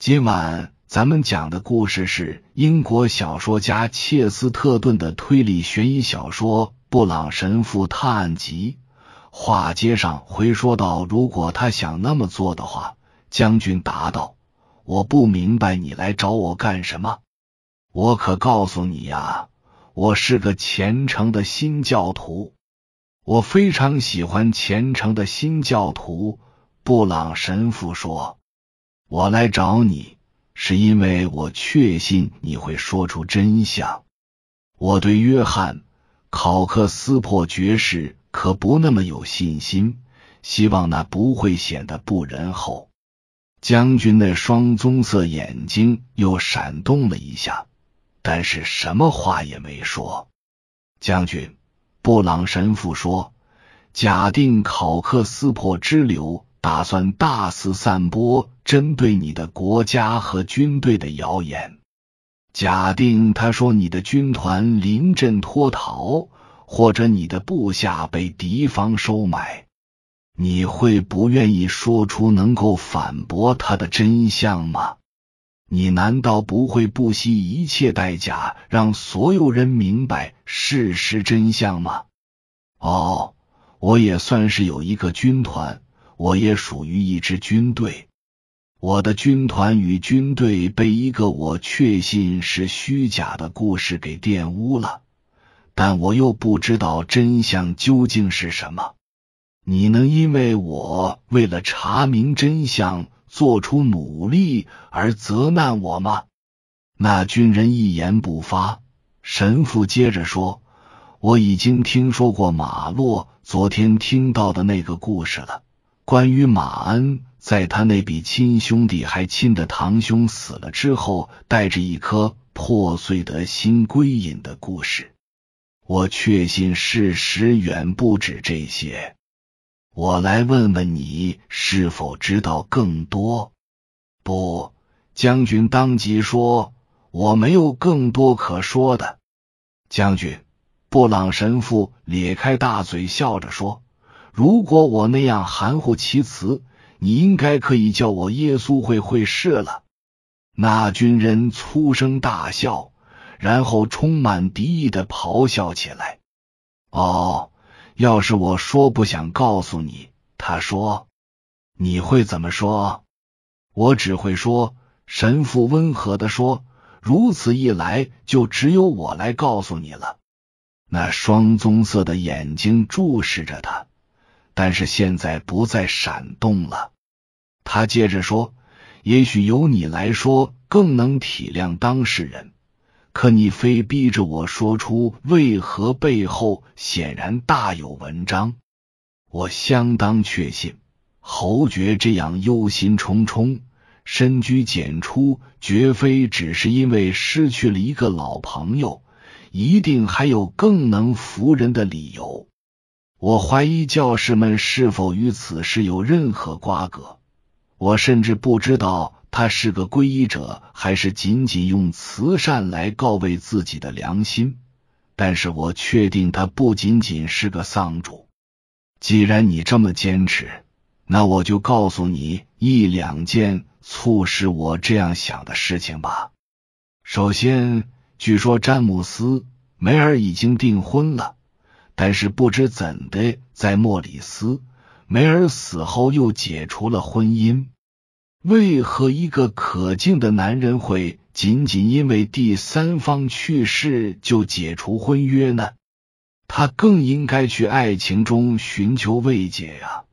今晚咱们讲的故事是英国小说家切斯特顿的推理悬疑小说《布朗神父探案集》。话接上回说到，如果他想那么做的话，将军答道：“我不明白你来找我干什么。我可告诉你呀，我是个虔诚的新教徒，我非常喜欢虔诚的新教徒。”布朗神父说。我来找你，是因为我确信你会说出真相。我对约翰·考克斯珀爵士可不那么有信心，希望那不会显得不仁厚。将军那双棕色眼睛又闪动了一下，但是什么话也没说。将军，布朗神父说：“假定考克斯珀支流。”打算大肆散播针对你的国家和军队的谣言。假定他说你的军团临阵脱逃，或者你的部下被敌方收买，你会不愿意说出能够反驳他的真相吗？你难道不会不惜一切代价让所有人明白事实真相吗？哦，我也算是有一个军团。我也属于一支军队，我的军团与军队被一个我确信是虚假的故事给玷污了，但我又不知道真相究竟是什么。你能因为我为了查明真相做出努力而责难我吗？那军人一言不发。神父接着说：“我已经听说过马洛昨天听到的那个故事了。”关于马恩在他那比亲兄弟还亲的堂兄死了之后，带着一颗破碎的心归隐的故事，我确信事实远不止这些。我来问问你，是否知道更多？不，将军当即说：“我没有更多可说的。”将军，布朗神父咧开大嘴笑着说。如果我那样含糊其辞，你应该可以叫我耶稣会会士了。那军人粗声大笑，然后充满敌意的咆哮起来。哦，要是我说不想告诉你，他说，你会怎么说？我只会说，神父温和的说，如此一来，就只有我来告诉你了。那双棕色的眼睛注视着他。但是现在不再闪动了。他接着说：“也许由你来说更能体谅当事人，可你非逼着我说出为何背后显然大有文章。我相当确信，侯爵这样忧心忡忡、深居简出，绝非只是因为失去了一个老朋友，一定还有更能服人的理由。”我怀疑教士们是否与此事有任何瓜葛。我甚至不知道他是个皈依者，还是仅仅用慈善来告慰自己的良心。但是我确定他不仅仅是个丧主。既然你这么坚持，那我就告诉你一两件促使我这样想的事情吧。首先，据说詹姆斯·梅尔已经订婚了。但是不知怎的，在莫里斯·梅尔死后又解除了婚姻。为何一个可敬的男人会仅仅因为第三方去世就解除婚约呢？他更应该去爱情中寻求慰藉呀。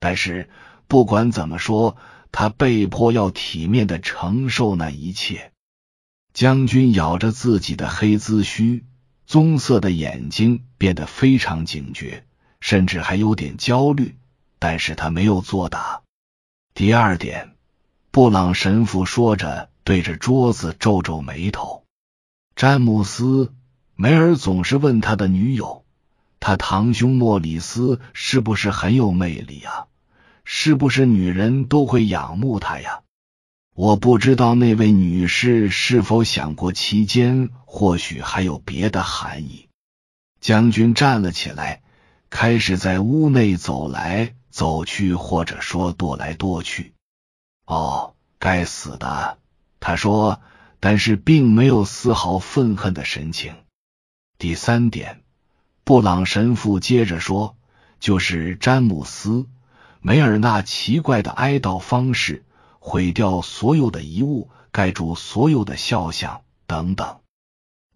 但是不管怎么说，他被迫要体面的承受那一切。将军咬着自己的黑髭须。棕色的眼睛变得非常警觉，甚至还有点焦虑，但是他没有作答。第二点，布朗神父说着，对着桌子皱皱眉头。詹姆斯·梅尔总是问他的女友：“他堂兄莫里斯是不是很有魅力啊？是不是女人都会仰慕他呀？”我不知道那位女士是否想过其间或许还有别的含义。将军站了起来，开始在屋内走来走去，或者说踱来踱去。哦，该死的，他说，但是并没有丝毫愤恨的神情。第三点，布朗神父接着说，就是詹姆斯梅尔那奇怪的哀悼方式，毁掉所有的遗物，盖住所有的肖像等等。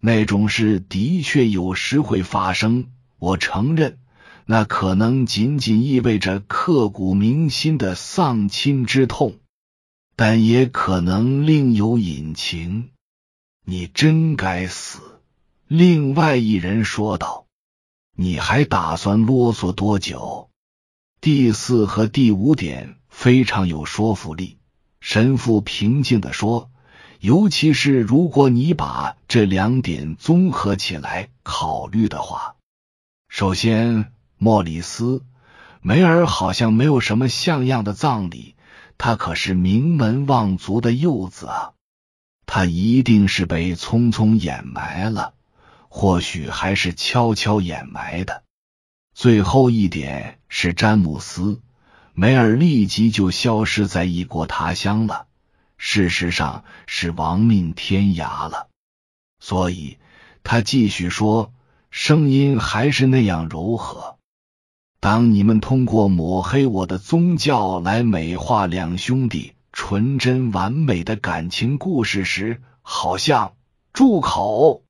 那种事的确有时会发生，我承认，那可能仅仅意味着刻骨铭心的丧亲之痛。但也可能另有隐情。你真该死！另外一人说道。你还打算啰嗦多久？第四和第五点非常有说服力。神父平静的说，尤其是如果你把这两点综合起来考虑的话。首先，莫里斯梅尔好像没有什么像样的葬礼。他可是名门望族的幼子啊，他一定是被匆匆掩埋了，或许还是悄悄掩埋的。最后一点是詹姆斯梅尔立即就消失在异国他乡了，事实上是亡命天涯了。所以他继续说，声音还是那样柔和。当你们通过抹黑我的宗教来美化两兄弟纯真完美的感情故事时，好像住口！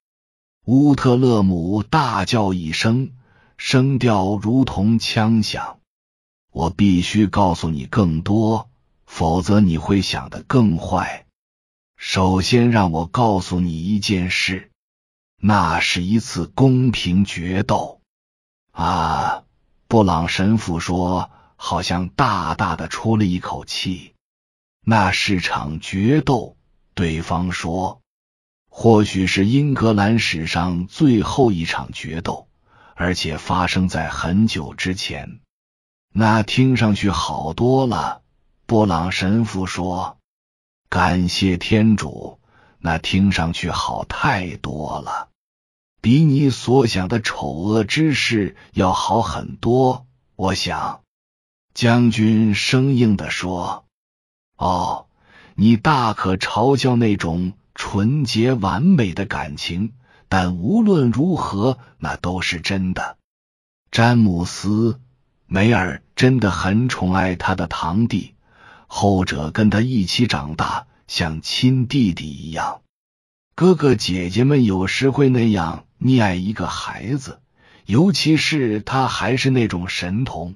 乌特勒姆大叫一声，声调如同枪响。我必须告诉你更多，否则你会想得更坏。首先，让我告诉你一件事，那是一次公平决斗啊！布朗神父说：“好像大大的出了一口气。那是场决斗。”对方说：“或许是英格兰史上最后一场决斗，而且发生在很久之前。”那听上去好多了。布朗神父说：“感谢天主，那听上去好太多了。”比你所想的丑恶之事要好很多，我想。”将军生硬的说。“哦，你大可嘲笑那种纯洁完美的感情，但无论如何，那都是真的。詹姆斯梅尔真的很宠爱他的堂弟，后者跟他一起长大，像亲弟弟一样。哥哥姐姐们有时会那样。”溺爱一个孩子，尤其是他还是那种神童。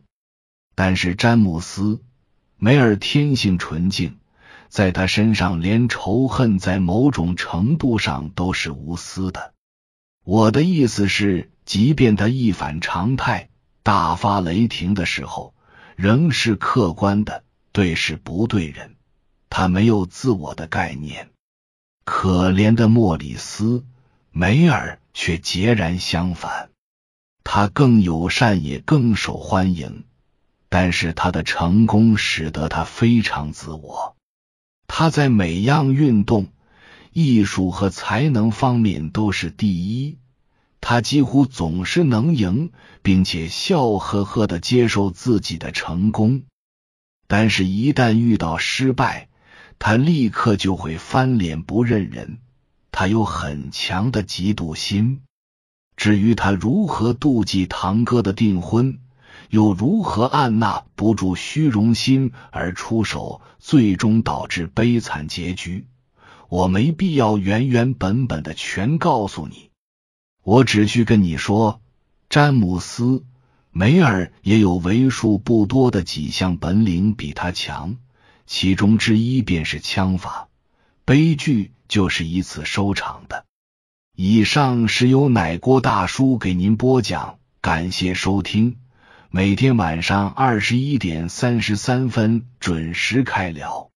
但是詹姆斯梅尔天性纯净，在他身上连仇恨在某种程度上都是无私的。我的意思是，即便他一反常态、大发雷霆的时候，仍是客观的，对事不对人。他没有自我的概念。可怜的莫里斯梅尔。却截然相反，他更友善也更受欢迎，但是他的成功使得他非常自我。他在每样运动、艺术和才能方面都是第一，他几乎总是能赢，并且笑呵呵的接受自己的成功。但是，一旦遇到失败，他立刻就会翻脸不认人。他有很强的嫉妒心。至于他如何妒忌堂哥的订婚，又如何按捺不住虚荣心而出手，最终导致悲惨结局，我没必要原原本本的全告诉你。我只需跟你说，詹姆斯梅尔也有为数不多的几项本领比他强，其中之一便是枪法。悲剧。就是以此收场的。以上是由奶锅大叔给您播讲，感谢收听。每天晚上二十一点三十三分准时开聊。